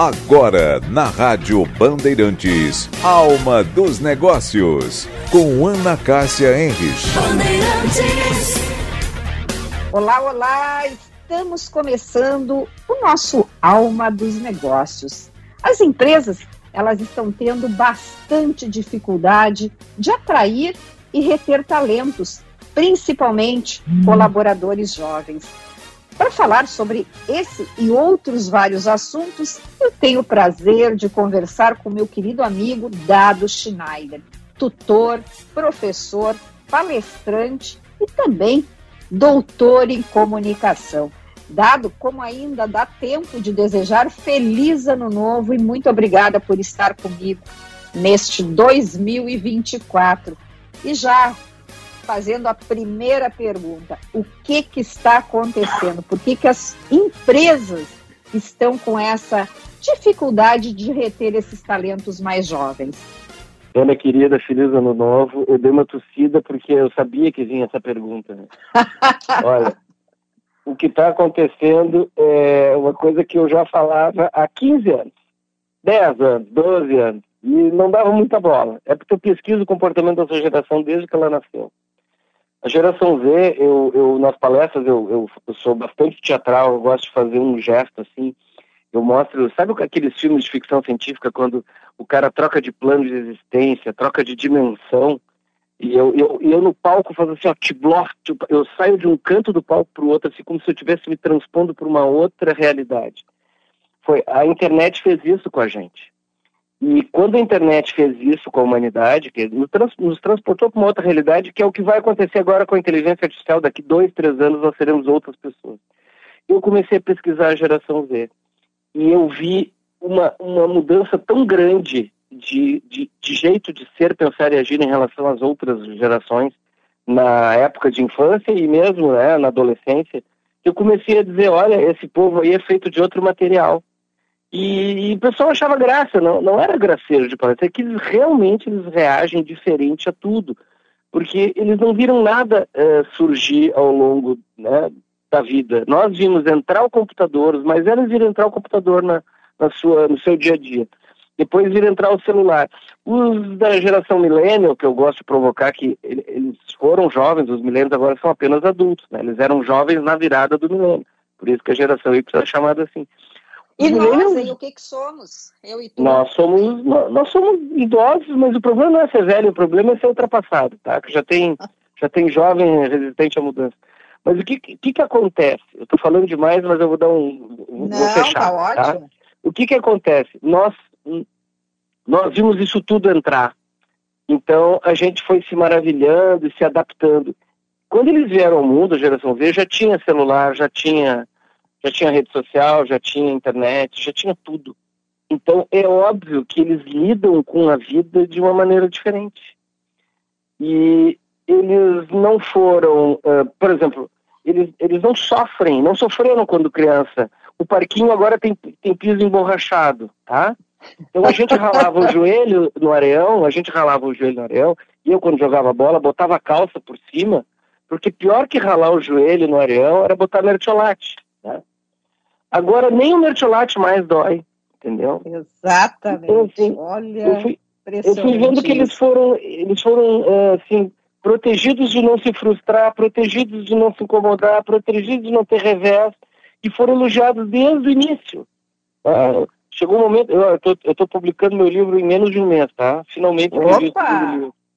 Agora, na Rádio Bandeirantes, Alma dos Negócios, com Ana Cássia Henrich. Olá, olá! Estamos começando o nosso Alma dos Negócios. As empresas, elas estão tendo bastante dificuldade de atrair e reter talentos, principalmente colaboradores jovens. Para falar sobre esse e outros vários assuntos, eu tenho o prazer de conversar com meu querido amigo Dado Schneider, tutor, professor, palestrante e também doutor em comunicação. Dado, como ainda dá tempo de desejar feliz ano novo e muito obrigada por estar comigo neste 2024. E já fazendo a primeira pergunta: o que, que está acontecendo? Por que, que as empresas estão com essa dificuldade de reter esses talentos mais jovens? Ana querida, feliz ano novo. Eu dei uma tossida porque eu sabia que vinha essa pergunta. Né? Olha, o que está acontecendo é uma coisa que eu já falava há 15 anos, 10 anos, 12 anos, e não dava muita bola. É porque eu pesquiso o comportamento da sua geração desde que ela nasceu. A geração Z, eu, eu nas palestras, eu, eu, eu, sou bastante teatral, eu gosto de fazer um gesto assim. Eu mostro, sabe aqueles filmes de ficção científica quando o cara troca de plano de existência, troca de dimensão, e eu, eu, eu no palco faço assim, ó, bloco, tipo, eu saio de um canto do palco para o outro, assim, como se eu estivesse me transpondo para uma outra realidade. Foi, a internet fez isso com a gente. E quando a internet fez isso com a humanidade, que nos, trans, nos transportou para uma outra realidade, que é o que vai acontecer agora com a inteligência artificial, daqui dois, três anos nós seremos outras pessoas. Eu comecei a pesquisar a geração Z. E eu vi uma, uma mudança tão grande de, de, de jeito de ser, pensar e agir em relação às outras gerações na época de infância e mesmo né, na adolescência, eu comecei a dizer, olha, esse povo aí é feito de outro material e, e, o pessoal achava graça, não, não era graceiro de palestra, é que eles realmente eles reagem diferente a tudo, porque eles não viram nada uh, surgir ao longo né, da vida. Nós vimos entrar o computador, mas eles viram entrar o computador na, na sua, no seu dia a dia. Depois vir entrar o celular. Os da geração millennial, que eu gosto de provocar, que eles foram jovens, os milênios agora são apenas adultos, né? Eles eram jovens na virada do milênio. Por isso que a geração Y é chamada assim. E nós, hein, o que que somos? Eu e tu? Nós somos, nós somos idosos, mas o problema não é ser velho, o problema é ser ultrapassado, tá? Que já tem, já tem jovem resistente à mudança. Mas o que, que, que acontece? Eu estou falando demais, mas eu vou dar um. Não, vou fechar, tá, tá ótimo. Tá? O que, que acontece? Nós, nós vimos isso tudo entrar. Então a gente foi se maravilhando e se adaptando. Quando eles vieram ao mundo, a geração Z já tinha celular, já tinha já tinha rede social, já tinha internet, já tinha tudo. Então é óbvio que eles lidam com a vida de uma maneira diferente. E eles não foram, uh, por exemplo, eles, eles não sofrem, não sofreram quando criança. O parquinho agora tem, tem piso emborrachado, tá? Então a gente ralava o joelho no areão, a gente ralava o joelho no areão, e eu quando jogava bola botava a calça por cima, porque pior que ralar o joelho no areão era botar mertiolate, né? Agora nem o mertiolate mais dói, entendeu? Exatamente. Então, assim, Olha, eu fui, eu fui vendo que eles foram, eles foram é, assim protegidos de não se frustrar, protegidos de não se incomodar, protegidos de não ter revés e foram elogiados desde o início. Ah, chegou um momento, eu estou publicando meu livro em menos de um mês, tá? Finalmente escrevi.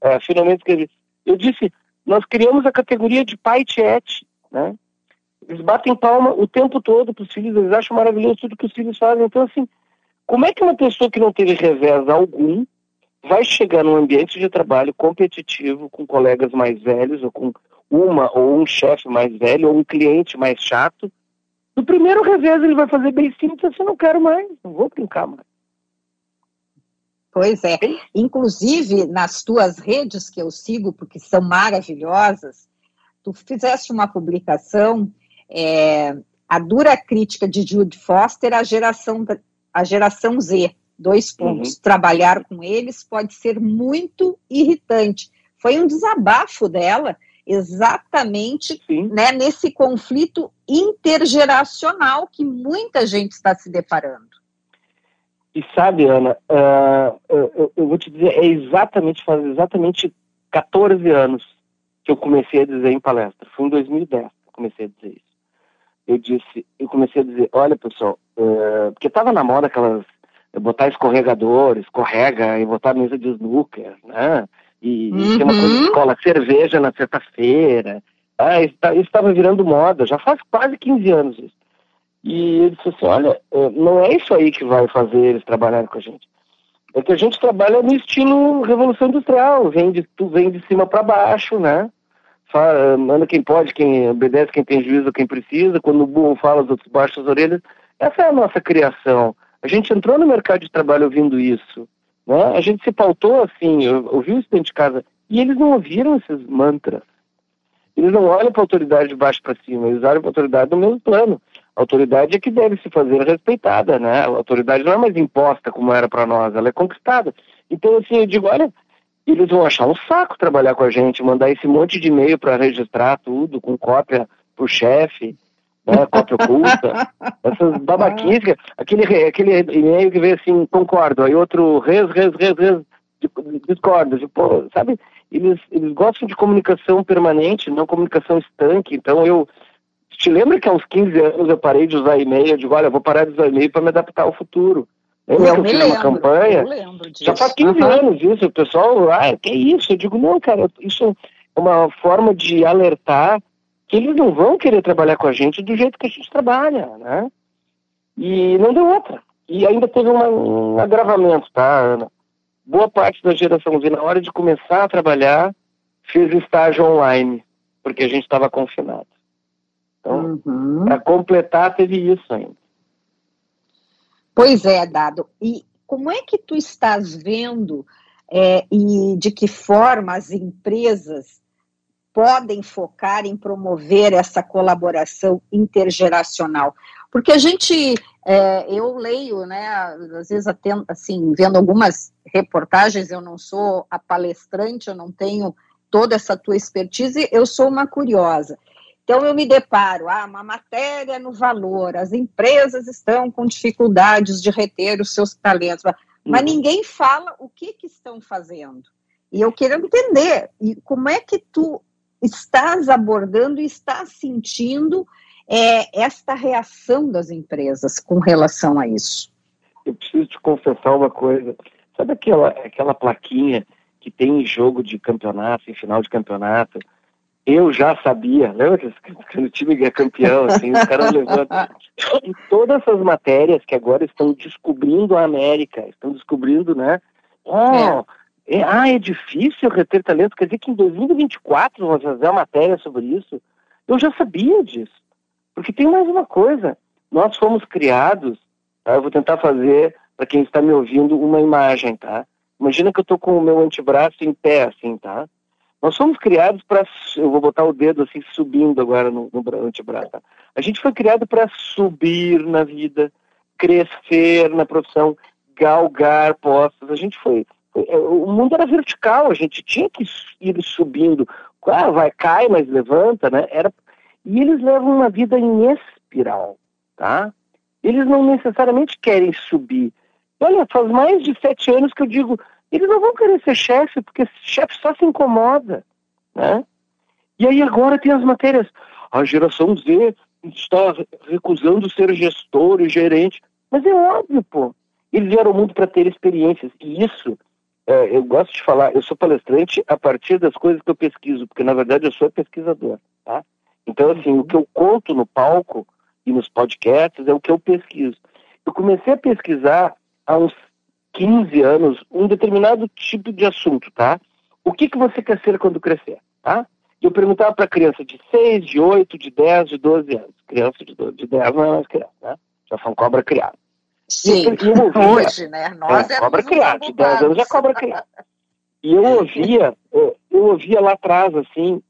É, finalmente escrevi. Eu disse, nós criamos a categoria de pai tiete, né? Eles batem palma o tempo todo para os filhos, eles acham maravilhoso tudo que os filhos fazem. Então, assim, como é que uma pessoa que não teve revés algum vai chegar num ambiente de trabalho competitivo com colegas mais velhos, ou com uma ou um chefe mais velho, ou um cliente mais chato? No primeiro revés ele vai fazer bem simples, assim, não quero mais, não vou brincar mais. Pois é. Inclusive, nas tuas redes que eu sigo, porque são maravilhosas, tu fizeste uma publicação é, a dura crítica de Jude Foster à geração, a geração Z. Dois pontos. Uhum. Trabalhar com eles pode ser muito irritante. Foi um desabafo dela, exatamente né, nesse conflito intergeracional que muita gente está se deparando. E sabe, Ana, uh, eu, eu, vou te dizer, é exatamente, faz exatamente 14 anos que eu comecei a dizer em palestra. Foi em 2010 que eu comecei a dizer isso. Eu disse, eu comecei a dizer, olha pessoal, uh, porque estava na moda aquelas botar escorregador, escorrega e botar mesa de snooker, né? E, uhum. tem uma coisa de escola, cerveja na sexta-feira. Ah, isso tá, estava virando moda, já faz quase 15 anos isso. E ele disse assim, olha, é, não é isso aí que vai fazer eles trabalharem com a gente. É que a gente trabalha no estilo Revolução Industrial, vem de, tu vem de cima para baixo, né? Manda quem pode, quem obedece, quem tem juízo, quem precisa. Quando o burro fala, os outros baixam as orelhas. Essa é a nossa criação. A gente entrou no mercado de trabalho ouvindo isso. Né? A gente se pautou assim, ouviu isso dentro de casa. E eles não ouviram esses mantras. Eles não olham para a autoridade de baixo para cima, eles olham para a autoridade no mesmo plano. A autoridade é que deve se fazer respeitada, né? A autoridade não é mais imposta como era para nós, ela é conquistada. Então, assim, eu digo, olha, eles vão achar um saco trabalhar com a gente, mandar esse monte de e-mail para registrar tudo, com cópia para o chefe, né, cópia oculta, essas babaquinhas, aquele, aquele e-mail que vem assim, concordo, aí outro res, res, res, res, discordo, tipo, sabe? Eles, eles gostam de comunicação permanente, não comunicação estanque, então eu, te lembra que há uns 15 anos eu parei de usar e-mail? Eu digo, olha, eu vou parar de usar e-mail para me adaptar ao futuro. Eu que eu fiz lembro, uma campanha? Já faz 15 uhum. anos isso, o pessoal, ah, que isso? Eu digo, não, cara, isso é uma forma de alertar que eles não vão querer trabalhar com a gente do jeito que a gente trabalha, né? E não deu outra. E ainda teve uma, um agravamento, tá, Ana? Boa parte da geração Z, na hora de começar a trabalhar, fez estágio online, porque a gente estava confinado. Então, uhum. para completar, teve isso ainda. Pois é, Dado. E como é que tu estás vendo é, e de que forma as empresas podem focar em promover essa colaboração intergeracional? Porque a gente, é, eu leio, né, às vezes atendo, assim, vendo algumas reportagens, eu não sou a palestrante, eu não tenho toda essa tua expertise, eu sou uma curiosa. Então, eu me deparo, ah, uma matéria no valor, as empresas estão com dificuldades de reter os seus talentos, mas uhum. ninguém fala o que, que estão fazendo. E eu quero entender, e como é que tu estás abordando e estás sentindo é, esta reação das empresas com relação a isso? Eu preciso te confessar uma coisa. Sabe aquela, aquela plaquinha que tem em jogo de campeonato, em final de campeonato, eu já sabia, lembra que quando o time é campeão, assim, os caras levantam. E todas essas matérias que agora estão descobrindo a América, estão descobrindo, né? Oh, é. É, ah, é difícil reter talento, quer dizer que em 2024 vamos fazer uma matéria sobre isso. Eu já sabia disso. Porque tem mais uma coisa, nós fomos criados, tá? eu vou tentar fazer, para quem está me ouvindo, uma imagem, tá? Imagina que eu estou com o meu antebraço em pé, assim, tá? Nós somos criados para, eu vou botar o dedo assim subindo agora no, no antebraço. Tá? A gente foi criado para subir na vida, crescer na profissão, galgar postos. A gente foi, é, o mundo era vertical, a gente tinha que ir subindo. Ah, vai, cai, mas levanta, né? Era, e eles levam uma vida em espiral, tá? Eles não necessariamente querem subir. Olha, faz mais de sete anos que eu digo, eles não vão querer ser chefe, porque chefe só se incomoda, né? E aí agora tem as matérias. A geração Z está recusando ser gestor e gerente. Mas é óbvio, pô. Eles vieram ao mundo para ter experiências. E isso, é, eu gosto de falar, eu sou palestrante a partir das coisas que eu pesquiso, porque na verdade eu sou pesquisador, tá? Então, assim, o que eu conto no palco e nos podcasts é o que eu pesquiso. Eu comecei a pesquisar há uns 15 anos um determinado tipo de assunto, tá? O que, que você quer ser quando crescer, tá? Eu perguntava para criança de 6, de 8, de 10, de 12 anos. Criança de, 12, de 10 não é mais criança, né? Já são cobra criada. Sim, eu, ouvia, hoje, né? Nós é, cobra criada, de 10 anos já cobra criada. E eu ouvia, eu, eu ouvia lá atrás, assim,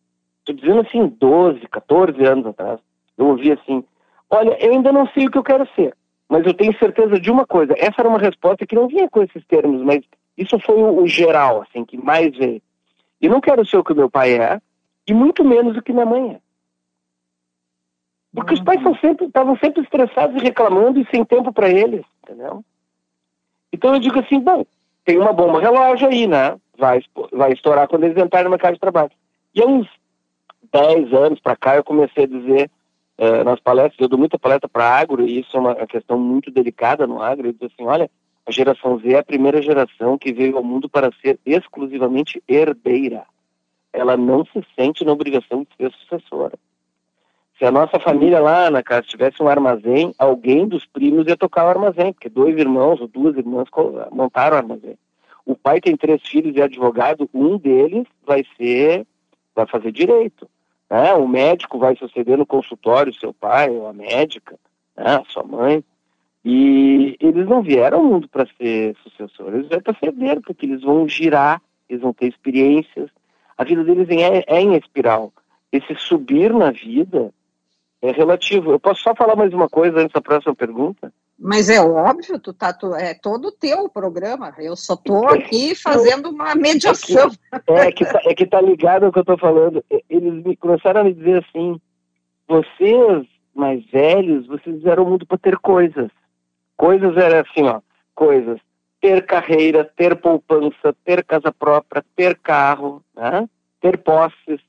tô dizendo assim, 12, 14 anos atrás, eu ouvia assim, olha, eu ainda não sei o que eu quero ser. Mas eu tenho certeza de uma coisa, essa era uma resposta que não vinha com esses termos, mas isso foi o, geral, assim, que mais veio. E não quero ser o que meu pai é, e muito menos o que minha mãe é. Porque uhum. os pais estavam sempre, sempre estressados e reclamando e sem tempo para eles, entendeu? Então eu digo assim, bom, tem uma bomba relógio aí, né? Vai, vai estourar quando eles entrarem no mercado de trabalho. E há uns 10 anos para cá eu comecei a dizer uh, nas palestras, eu dou muita palestra para agro, e isso é uma questão muito delicada no agro, eu digo assim, olha, a geração Z é a primeira geração que veio ao mundo para ser exclusivamente herdeira. Ela não se sente na obrigação de ser sucessora. Se a nossa família lá na casa tivesse um armazém, alguém dos primos ia tocar o armazém, porque dois irmãos ou duas irmãs montaram o armazém. O pai tem três filhos e é advogado, um deles vai ser, vai fazer direito. Né? O médico vai suceder no consultório, seu pai, ou a médica, né? sua mãe. E eles não vieram ao mundo para ser sucessores, eles vieram para ser herdeiro, porque eles vão girar, eles vão ter experiências. A vida deles é, é em espiral. Esse subir na vida é relativo. Eu posso só falar mais uma coisa antes da próxima pergunta? Mas é óbvio, tu tá, tu, é todo teu programa. Eu só estou aqui fazendo uma mediação. É que, é que, tá, é que tá ligado ao que eu estou falando. Eles me, começaram a me dizer assim: vocês mais velhos, vocês fizeram o mundo para ter coisas. Coisas era assim, ó, coisas. Ter carreira, ter poupança, ter casa própria, ter carro, né? ter posses.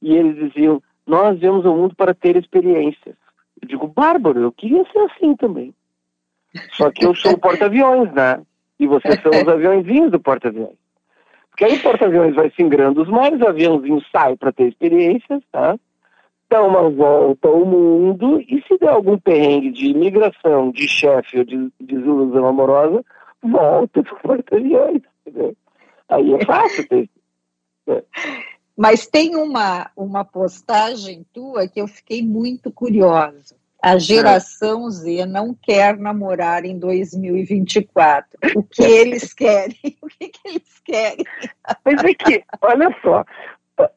E eles diziam: nós viemos ao mundo para ter experiências. Eu digo, Bárbaro, eu queria ser assim também. Só que eu sou o porta-aviões, né? E vocês são os aviãozinhos do porta-aviões. Porque aí o porta-aviões vai singrando os mares, o aviãozinho sai para ter experiências, tá? Dá uma volta ao mundo e se der algum perrengue de imigração, de chefe ou de desilusão amorosa, volta para o porta-aviões. Aí é fácil ter. Mas tem uma, uma postagem tua que eu fiquei muito curiosa. A geração Z não quer namorar em 2024. O que eles querem? O que, que eles querem? Mas é que, olha só,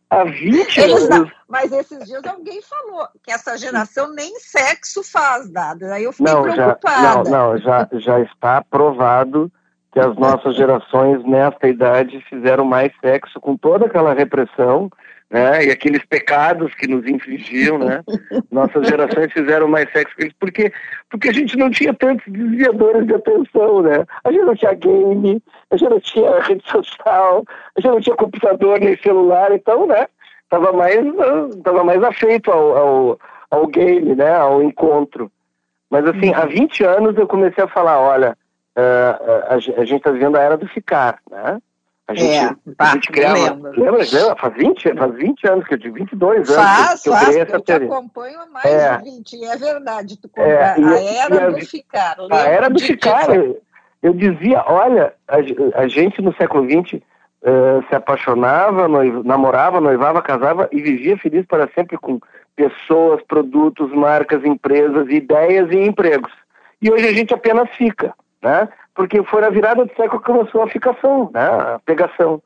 há 20 eles anos. Mas esses dias alguém falou que essa geração nem sexo faz, nada. Aí eu fiquei não, preocupada. Já, não, não, já, já está provado que as nossas gerações nesta idade fizeram mais sexo com toda aquela repressão, né, e aqueles pecados que nos infligiam, né? Nossas gerações fizeram mais sexo com eles porque porque a gente não tinha tantos desviadores de atenção, né? A gente não tinha game, a gente não tinha rede social, a gente não tinha computador nem celular, então, né? Tava mais tava mais afeito ao, ao, ao game, né? Ao encontro. Mas assim, há 20 anos eu comecei a falar, olha, uh, a, a, gente está vivendo a era do ficar, né? A gente, é, a gente criava. Lembra, lembra? Faz 20, faz 20 anos que eu digo, 22 anos faz, que eu faz, criei essa eu teoria. Eu acompanho há mais é, de 20, e é verdade. Tu é, a era do ficar. A era do ficar. Eu, eu, dizia, olha, a, a, gente no século XX uh, eh, se apaixonava, noiv, namorava, noivava, casava e vivia feliz para sempre com pessoas, produtos, marcas, empresas, ideias e empregos. E hoje a gente apenas fica né? Porque foi na virada do século que começou a ficação, né? A pegação.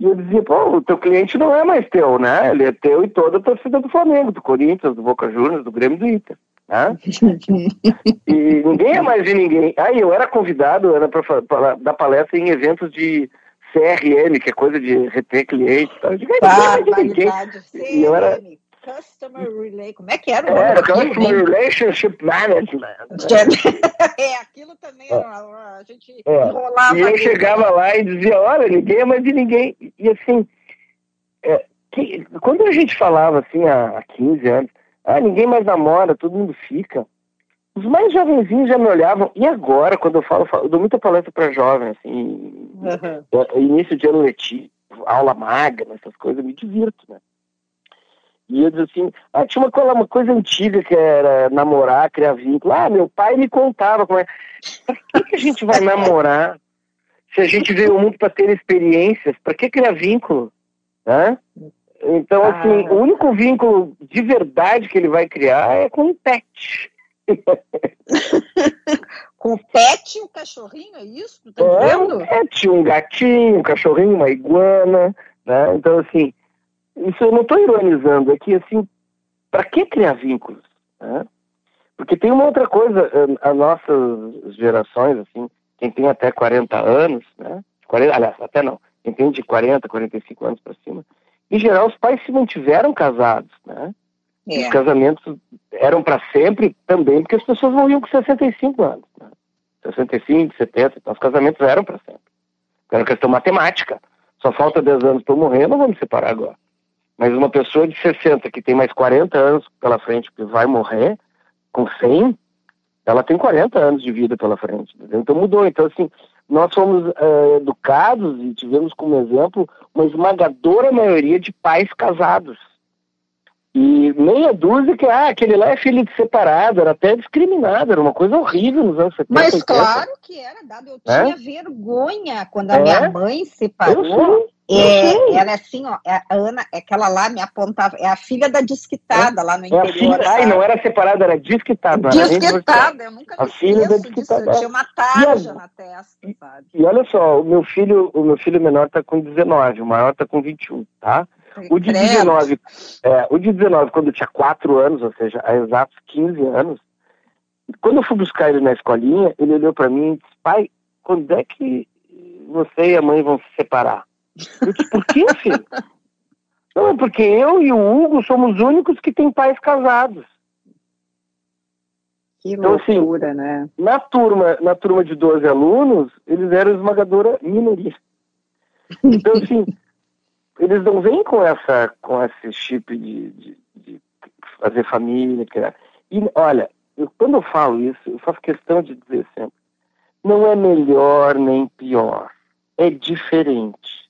E eu dizia, pô, o teu cliente não é mais teu, né? Ele é teu e toda a torcida do Flamengo, do Corinthians, do Boca Juniors, do Grêmio do Inter. Né? e ninguém é mais de ninguém. Aí eu era convidado era para dar palestra em eventos de CRM, que é coisa de reter cliente. Tá? Eu digo, ah, de ninguém. E eu era, Customer Relay, como é que era? Era Customer Relationship Management. é, aquilo também, é. a gente é. enrolava. E eu chegava né? lá e dizia, olha, ninguém é mais de ninguém. E assim, é, que, quando a gente falava assim há, há 15 anos, ah, ninguém mais namora, todo mundo fica. Os mais jovenzinhos já me olhavam. E agora, quando eu falo, eu dou muita palestra para jovens, assim, uhum. início de ano letivo, aula magna, essas coisas, eu me divirto, né? E eu dizia assim, ah, tinha uma, uma coisa antiga que era namorar, criar vínculo. Ah, meu pai me contava como é. Por que, que a gente vai namorar se a gente veio ao mundo para ter experiências? Para que criar vínculo? Né? Então, ah. assim, o único vínculo de verdade que ele vai criar é com um pet. com o pet, um cachorrinho, é isso? Tu tá é, Um pet, um gatinho, um cachorrinho, uma iguana, né? Então, assim, isso eu não estou ironizando, é que assim, para que criar vínculos? Né? Porque tem uma outra coisa, eh, as nossas gerações, assim, quem tem até 40 anos, né? 40, aliás, até não, quem tem de 40, 45 anos para cima, em geral os pais se mantiveram casados, né? É. Os casamentos eram para sempre também, porque as pessoas morriam com 65 anos. Né? 65, 70, então os casamentos eram para sempre. Era questão matemática. Só falta 10 anos para eu morrer, não vou me separar agora. Mas uma pessoa de 60 que tem mais 40 anos pela frente, que vai morrer, com 100, ela tem 40 anos de vida pela frente. Entendeu? Então mudou. Então, assim, nós fomos uh, educados e tivemos como exemplo uma esmagadora maioria de pais casados. E meia dúzia que, ah, aquele lá é filho de separado, era até discriminado, era uma coisa horrível nos anos 70. Mas 80. claro que era dado, eu é? tinha vergonha quando a é? minha mãe separou. É, ela é assim, ó, é, a Ana, aquela lá me apontava, é a filha da disquitada é, lá no interior. É a filha, ai, não era separada, era disquitada. Disquitada, eu nunca me a filha da disquitada. Disso, tinha uma tarja na testa, sabe? E olha só, o meu filho, o meu filho menor tá com 19, o maior tá com 21, tá? O de 19, é, o de 19, quando tinha 4 anos, ou seja, há exatos 15 anos, quando eu fui buscar ele na escolinha, ele olhou para mim e disse, pai, quando é que você e a mãe vão se separar? Eu disse, por que, filho? Não, é porque eu e o Hugo somos os únicos que têm pais casados. Que então, assim, loucura, assim, né? Na turma, na turma de 12 alunos, eles eram esmagadora minoria. Então, assim, eles não vêm com essa com esse chip de, de, de fazer família. E olha, eu, quando eu falo isso, eu faço questão de dizer sempre, não é melhor nem pior, é diferente.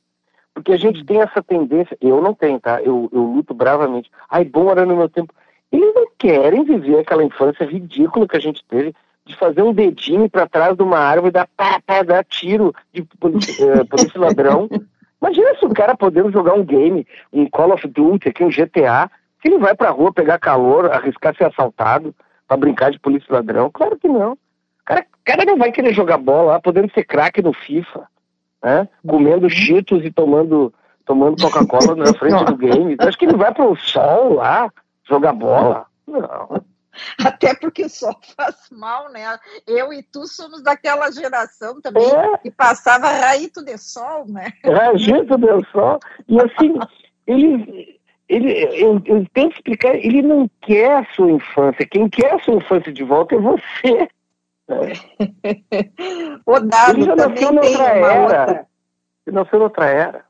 Porque a gente tem essa tendência, eu não tenho, tá? Eu, eu luto bravamente. Ai, bom era no meu tempo. Eles não querem viver aquela infância ridícula que a gente teve de fazer um dedinho para trás de uma árvore e dar, pá, pá, dar tiro de polícia, uh, polícia ladrão. Imagina se o cara podendo jogar um game, um Call of Duty, aqui um GTA, se ele vai pra rua pegar calor, arriscar ser assaltado para brincar de polícia ladrão. Claro que não. O cara, cara não vai querer jogar bola podendo ser craque no FIFA, né? Comendo uhum. cheetos e tomando, tomando Coca-Cola na frente do game. Acho que ele vai pro sol lá jogar bola. Não. Até porque o sol faz mal, né? Eu e tu somos daquela geração também é. que passava raito de sol, né? Raito de sol. E assim, ele, ele, eu, eu tento explicar, ele não quer a sua infância. Quem quer a sua infância de volta é você. Né? o Dado ele já nasceu noutra era. Outra... Ele nasceu noutra era.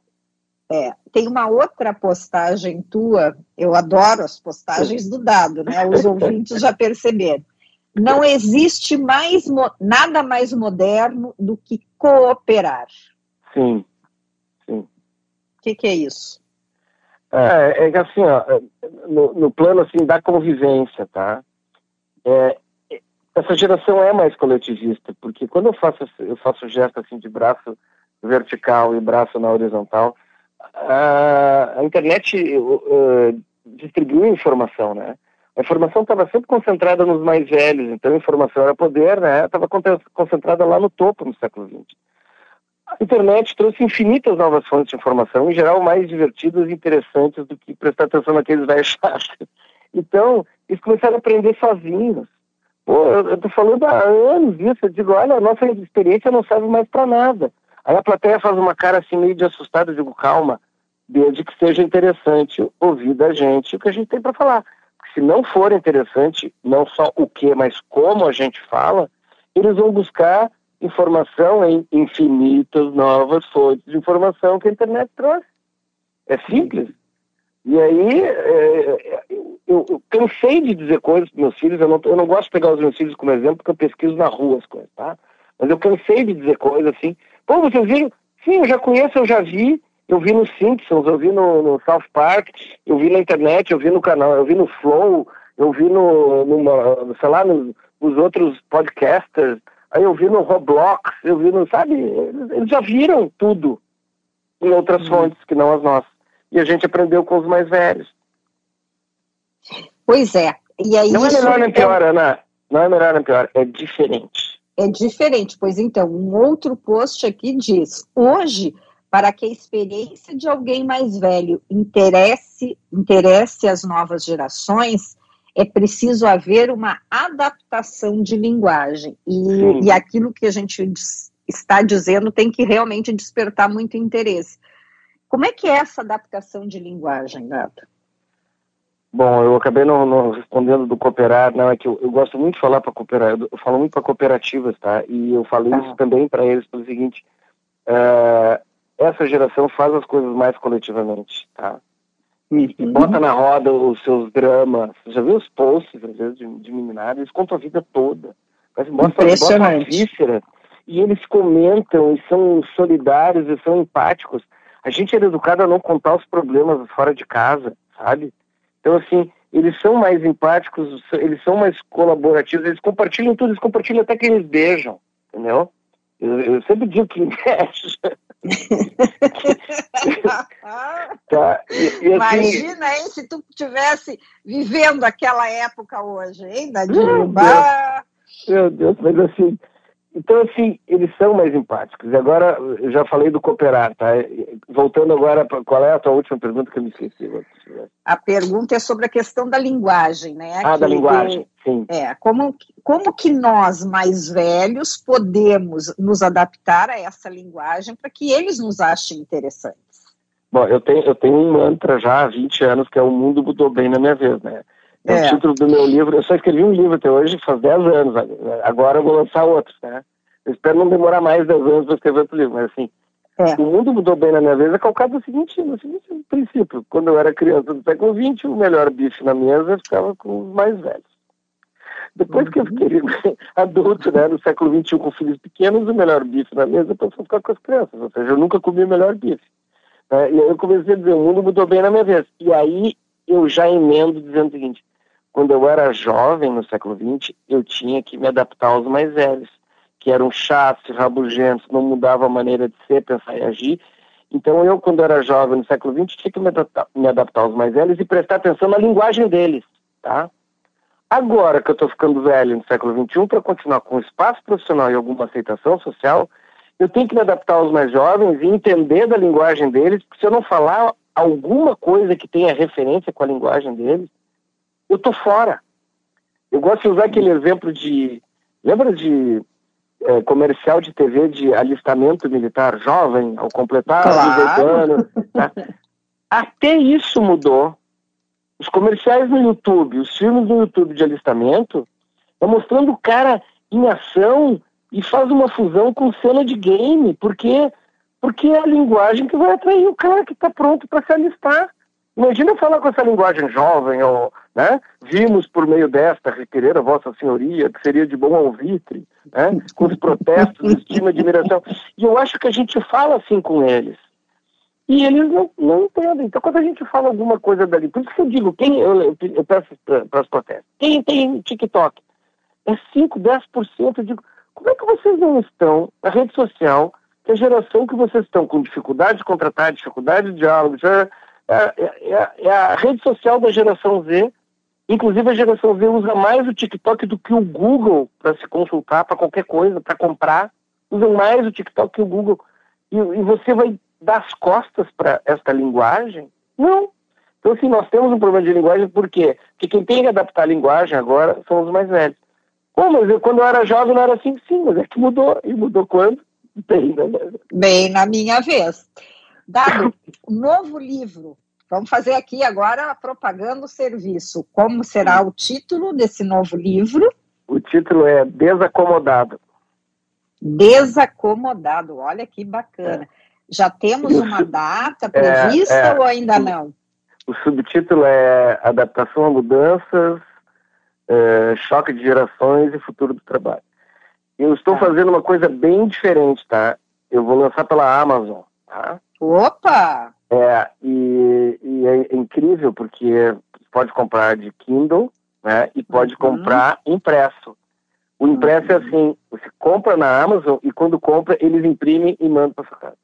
É, tem uma outra postagem tua, eu adoro as postagens do dado, né? Os ouvintes já perceberam. Não existe mais nada mais moderno do que cooperar. Sim, sim. O que, que, é isso? É, é que assim, ó, no, no, plano assim da convivência, tá? É, essa geração é mais coletivista, porque quando eu faço eu faço gesto assim de braço vertical e braço na horizontal, a, a internet uh, distribuiu informação, né? A informação estava sempre concentrada nos mais velhos, então a informação era poder, né? Estava concentrada lá no topo no século XX. A internet trouxe infinitas novas fontes de informação, em geral mais divertidas e interessantes do que prestar atenção naqueles velhos chatos. Então, eles começaram a aprender sozinhos. Pô, eu estou falando há anos isso, eu digo, olha, a nossa experiência não serve mais para nada. Aí a plateia faz uma cara assim meio de assustada, eu digo, calma, desde que seja interessante ouvir da gente o que a gente tem para falar. Porque se não for interessante, não só o que, mas como a gente fala, eles vão buscar informação em infinitas novas fontes de informação que a internet trouxe. É simples. E aí, é, eu, eu, cansei de dizer coisas para meus filhos, eu não, eu não gosto de pegar os meus filhos como exemplo, porque eu pesquiso na rua as coisas, tá? Mas eu cansei de dizer coisas assim, Pô, vocês viram? Sim, eu já conheço, eu já vi. Eu vi no Simpsons, eu vi no, no South Park, eu vi na internet, eu vi no canal, eu vi no Flow, eu vi no, sei lá, nos, nos outros podcasters, aí eu vi no Roblox, eu vi no, sabe, eles, eles já viram tudo em outras uhum. fontes que não as nossas. E a gente aprendeu com os mais velhos. Pois é. E aí não é melhor nem pior, Ana. Não é melhor nem pior, é diferente é diferente. Pois então, um outro post aqui diz: hoje, para que a experiência de alguém mais velho interesse, interesse as novas gerações, é preciso haver uma adaptação de linguagem. E, e aquilo que a gente está dizendo tem que realmente despertar muito interesse. Como é que é essa adaptação de linguagem, Gato? Bom, eu acabei não, não, respondendo do cooperar, não, é que eu, eu gosto muito de falar para cooperar, eu, falo muito para cooperativas, tá? E eu falei ah. isso também para eles pelo seguinte, uh, essa geração faz as coisas mais coletivamente, tá? E, e, bota na roda os seus dramas. Você já viu os posts, às vezes, de, de meninada? Eles contam a vida toda. Mas mostra, a víscera. E eles comentam, e são solidários, e são empáticos. A gente é educado a não contar os problemas fora de casa, sabe? Então, assim, eles são mais empáticos, eles são mais colaborativos, eles compartilham tudo, eles compartilham até que eles beijam, entendeu? Eu, eu sempre digo que inveja. tá. E, e assim, Imagina, hein, se tu tivesse vivendo aquela época hoje, hein, Dadinho? Meu Deus, mas assim, então, assim, eles são mais empáticos. E agora, eu já falei do cooperar, tá? Voltando agora, pra, qual é a tua última pergunta que eu me esqueci? A pergunta é sobre a questão da linguagem, né? Ah, que, da linguagem, sim. É, como, como que nós, mais velhos, podemos nos adaptar a essa linguagem para que eles nos achem interessantes? Bom, eu tenho, eu tenho um mantra já há 20 anos, que é o mundo mudou bem na minha vez, né? É. O título do meu livro, eu só escrevi um livro até hoje, faz 10 anos, agora eu vou lançar outro, né? Eu espero não demorar mais 10 anos para escrever outro livro, mas assim, é. o mundo mudou bem na minha vez é calcado no seguinte, no seguinte princípio. Quando eu era criança do século XX, o melhor bife na mesa ficava com os mais velhos. Depois que eu uhum. fiquei adulto, né, no século XXI, com filhos pequenos, o melhor bife na mesa passou a ficar com as crianças. Ou seja, eu nunca comi o melhor bife. Né? E aí eu comecei a dizer, o mundo mudou bem na minha vez. E aí eu já emendo dizendo o seguinte, quando eu era jovem, no século XX, eu tinha que me adaptar aos mais velhos, que eram chatos, rabugentos, não mudavam a maneira de ser, pensar e agir. Então eu, quando era jovem, no século XX, tinha que me adaptar, me adaptar aos mais velhos e prestar atenção na linguagem deles, tá? Agora que eu estou ficando velho no século XXI, para continuar com espaço profissional e alguma aceitação social, eu tenho que me adaptar aos mais jovens e entender da linguagem deles, porque se eu não falar alguma coisa que tenha referência com a linguagem deles, eu tô fora. Eu gosto de usar aquele exemplo de. Lembra de é, comercial de TV de alistamento militar jovem, ao completar claro. 18 anos? Tá? Até isso mudou. Os comerciais no YouTube, os filmes no YouTube de alistamento, estão mostrando o cara em ação e faz uma fusão com cena de game, porque porque é a linguagem que vai atrair o cara que está pronto para se alistar. Imagina falar com essa linguagem jovem, ou, né? Vimos por meio desta requerer a Vossa Senhoria, que seria de bom alvitre, né? Com os protestos, estima, admiração. E eu acho que a gente fala assim com eles. E eles não, não entendem. Então, quando a gente fala alguma coisa dali, por isso que eu digo, quem, eu, eu, peço para as protestas, quem tem TikTok? É 5, 10%. Eu digo, como é que vocês não estão na rede social, que a geração que vocês estão com dificuldade de contratar, dificuldade de diálogo, já, é, é, é, é, a rede social da geração Z. Inclusive, a geração Z usa mais o TikTok do que o Google para se consultar para qualquer coisa, para comprar. Usam mais o TikTok que o Google. E, e você vai dar as costas para esta linguagem? Não. Então, assim, nós temos um problema de linguagem, por quê? Porque quem tem que adaptar a linguagem agora são os mais velhos. Pô, mas eu, quando eu era jovem não era assim? Sim, mas é que mudou. E mudou quando? Bem, né? Bem na minha vez. Dado novo livro. Vamos fazer aqui agora a propaganda do serviço. Como será o título desse novo livro? O título é Desacomodado. Desacomodado, olha que bacana. É. Já temos uma data é, prevista é, é, ou ainda não? O subtítulo é Adaptação a Mudanças, é, Choque de Gerações e Futuro do Trabalho. Eu estou tá. fazendo uma coisa bem diferente, tá? Eu vou lançar pela Amazon, tá? Opa! É, e, e é incrível porque pode comprar de Kindle, né? E pode uhum. comprar impresso. O impresso é uhum. é assim, você compra na Amazon e quando compra, eles imprimem e mandam para sua casa.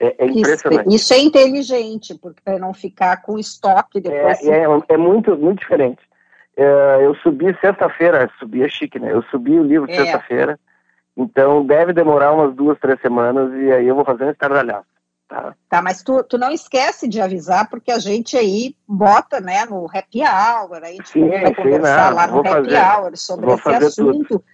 É, é impressionante. Isso, é inteligente, porque para não ficar com estoque depois. É, é, é, muito, muito diferente. É, eu subi sexta-feira, subi é chique, né? Eu subi o livro é. sexta-feira, então deve demorar umas duas, três semanas e aí eu vou fazer um estardalhaço. Tá. tá, mas tu, tu não esquece de avisar, porque a gente aí bota, né, no happy hour, aí a gente sim, vai conversar não, lá no happy fazer, hour sobre esse assunto, tudo.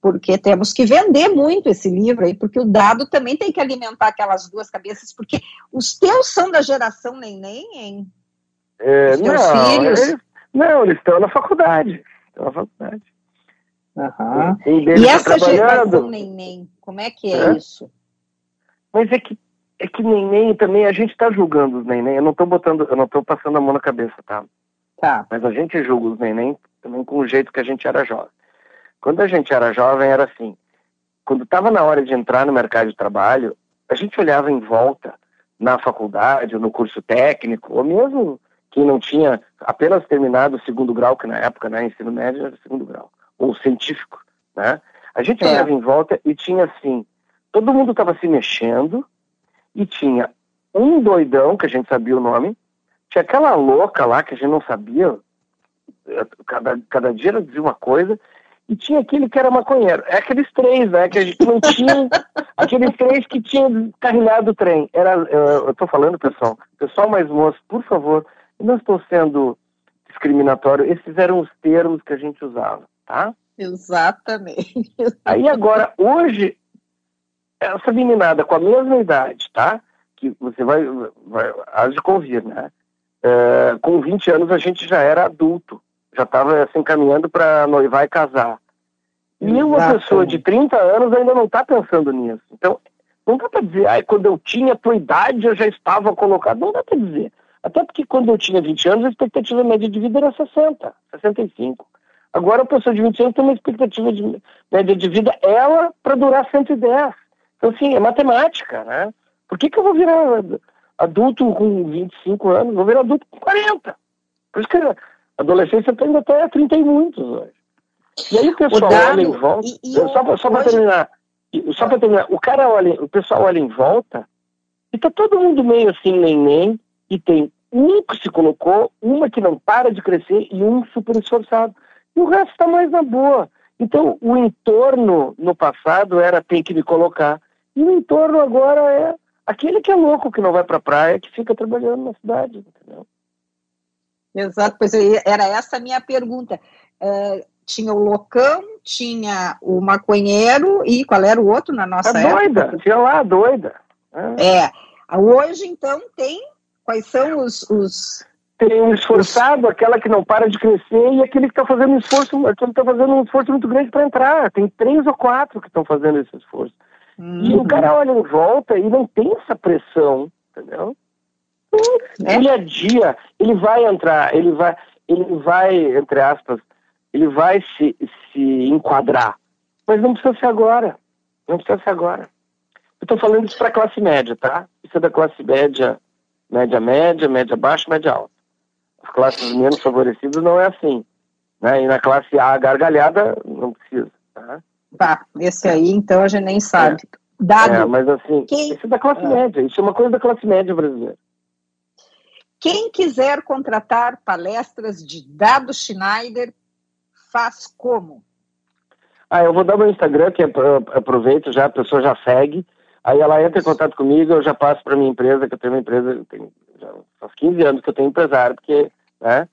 porque temos que vender muito esse livro aí, porque o dado também tem que alimentar aquelas duas cabeças, porque os teus são da geração neném, hein? É, Os não, filhos? Eles, não, eles estão na faculdade. Estão na faculdade. Uhum. E tá essa geração neném, como é que é, é, isso? Mas é que é que neném também, a gente está julgando os neném, eu não estou botando, eu não estou passando a mão na cabeça, tá? Tá. Mas a gente julga os neném também com o jeito que a gente era jovem. Quando a gente era jovem era assim, quando estava na hora de entrar no mercado de trabalho, a gente olhava em volta na faculdade, ou no curso técnico, ou mesmo quem não tinha apenas terminado o segundo grau, que na época, né, ensino médio era segundo grau, ou científico, né? A gente é. olhava em volta e tinha assim, todo mundo estava se mexendo, e tinha um doidão, que a gente sabia o nome, tinha aquela louca lá que a gente não sabia, cada, cada dia ela dizia uma coisa, e tinha aquele que era maconheiro. É aqueles três, né? Que a gente não tinha. aqueles três que tinham carrilhado o trem. Era, eu estou falando, pessoal, pessoal mais moço, por favor, eu não estou sendo discriminatório, esses eram os termos que a gente usava, tá? Exatamente. Aí agora, hoje, essa meninada com a mesma idade, tá? Que você vai, vai há de convir, né? É, com 20 anos a gente já era adulto, já estava assim caminhando para noivar e casar. E uma pessoa de 30 anos ainda não está pensando nisso. Então, não dá para dizer, ah, quando eu tinha a tua idade eu já estava colocado. Não dá para dizer. Até porque quando eu tinha 20 anos a expectativa média de vida era 60, 65. Agora a pessoa de 20 anos tem uma expectativa de média de vida, ela, para durar 110. Então, assim, é matemática, né? Por que, que eu vou virar adulto com 25 anos? Vou virar adulto com 40. Por isso que a adolescência tem ainda até 30 e muitos hoje. E aí o pessoal o olha em volta. E, e só para terminar. Só para terminar, o cara olha, o pessoal olha em volta e tá todo mundo meio assim, nem nem, e tem um que se colocou, uma que não para de crescer e um super esforçado. E o resto está mais na boa. Então, o entorno no passado era tem que me colocar. E o entorno agora é aquele que é louco, que não vai para a praia, que fica trabalhando na cidade, entendeu? Exato, pois era essa a minha pergunta. Uh, tinha o loucão, tinha o maconheiro e qual era o outro na nossa a época? doida, tinha lá a doida. É. é. Hoje, então, tem quais são os, os tem um esforçado, aquela que não para de crescer e aquele que está fazendo um esforço, aquele que está fazendo um esforço muito grande para entrar. Tem três ou quatro que estão fazendo esse esforço. Uhum. E o cara olha em volta e não tem essa pressão, entendeu? É. Dia a dia, ele vai entrar, ele vai, ele vai, entre aspas, ele vai se, se enquadrar. Mas não precisa ser agora. Não precisa ser agora. Eu estou falando isso para a classe média, tá? Isso é da classe média, média média, média baixa, média alta as classes menos favorecidas não é assim. Né? E na classe A, gargalhada, não precisa. Tá? tá, esse aí, então, a gente nem sabe. É. Dado. É, mas assim, Quem... isso é da classe ah. média, isso é uma coisa da classe média brasileira. Quem quiser contratar palestras de Dado Schneider, faz como? Ah, eu vou dar meu Instagram, que aproveito já, a pessoa já segue, aí ela entra em contato comigo, eu já passo para minha empresa, que eu tenho uma empresa, tenho, já faz 15 anos que eu tenho empresário, porque né?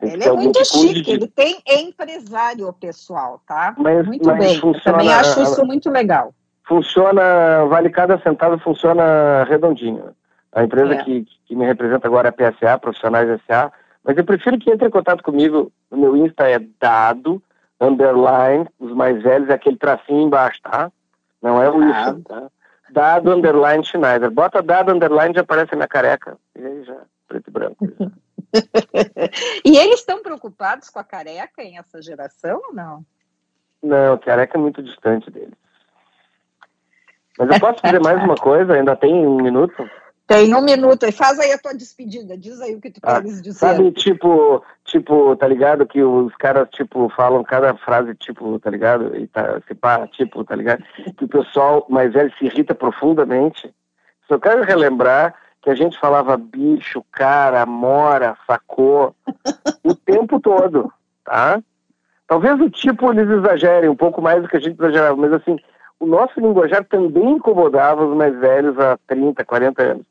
Ele é muito chique, de... ele tem empresário pessoal, tá? Mas, muito mas bem. Funciona, também acho isso muito legal. Funciona, vale cada centavo, funciona redondinho. A empresa é. que, que me representa agora é a PSA, Profissionais SA, mas eu prefiro que entre em contato comigo. O meu Insta é dado, underline, os mais velhos é aquele tracinho embaixo, tá? Não é o isso, tá? Dado, underline, Schneider. Bota dado, underline, já aparece a minha careca. E aí já, preto e branco. e eles estão preocupados com a careca em essa geração ou não? Não, a careca é muito distante deles. Mas eu posso dizer mais uma coisa? Ainda tem um minuto? Tem um minuto. E faz aí a tua despedida. Diz aí o que tu ah, queres dizer. Sabe, tipo, tipo, tá ligado? Que os caras, tipo, falam cada frase, tipo, tá ligado? E tá, se pá, tipo, tá ligado? Que o pessoal mais velho se irrita profundamente. Só quero relembrar que a gente falava bicho, cara, mora, sacou, o tempo todo, tá? Talvez o tipo eles exagerem um pouco mais do que a gente exagerava, mas assim, o nosso linguajar também incomodava os mais velhos há 30, 40 anos.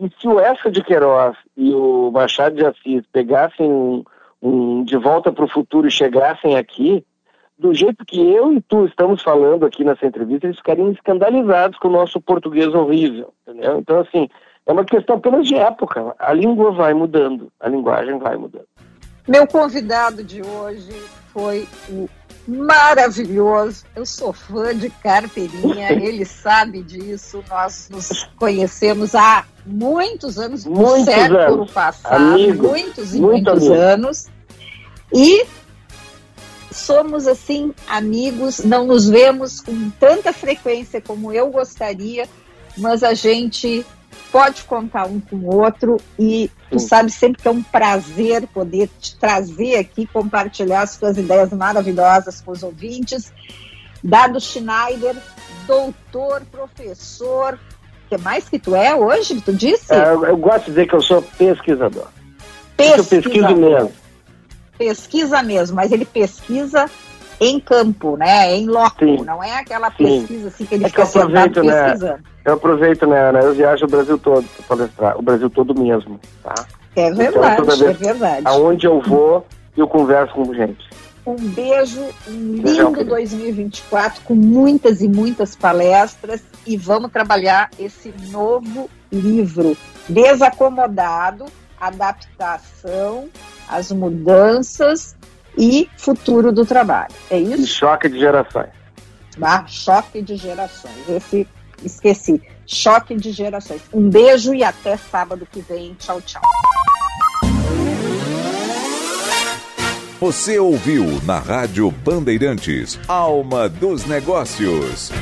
E se o Essa de Queiroz e o Machado de Assis pegassem um, um De Volta para o Futuro e chegassem aqui, do jeito que eu e tu estamos falando aqui nessa entrevista, eles ficariam escandalizados com o nosso português horrível, entendeu? Então, assim, É uma questão apenas de época. A língua vai mudando, a linguagem vai mudando. Meu convidado de hoje foi o maravilhoso. Eu sou fã de carteirinha, ele sabe disso. Nós nos conhecemos há muitos anos, muitos século anos. passado, amigo, muitos e muitos amigo. anos. E somos assim amigos, não nos vemos com tanta frequência como eu gostaria, mas a gente pode contar um com o outro e tu sabe sempre que é um prazer poder te trazer aqui, compartilhar as tuas ideias maravilhosas com os ouvintes. Dado Schneider, doutor, professor, que mais que tu é hoje, tu disse? É, eu, eu, gosto de dizer que eu sou pesquisador. Pesquisador. Eu pesquiso mesmo. Pesquisa mesmo, mas ele pesquisa em campo, né? Em loco, Sim. não é aquela pesquisa Sim. assim que ele é fica que sentado né? pesquisando. Eu aproveito, né, Ana? Eu viajo o Brasil todo para palestrar, o Brasil todo mesmo, tá? É então, verdade, então, é verdade. Aonde eu vou, eu converso com gente. Um beijo, um lindo 2024 com muitas e muitas palestras e vamos trabalhar esse novo livro, Desacomodado, Adaptação, as Mudanças e Futuro do Trabalho. É isso? E choque de gerações. Ah, choque de gerações. Esse esqueci. Choque de gerações. Um beijo e até sábado que vem. Tchau, tchau. Você ouviu na Rádio Bandeirantes Alma dos Negócios.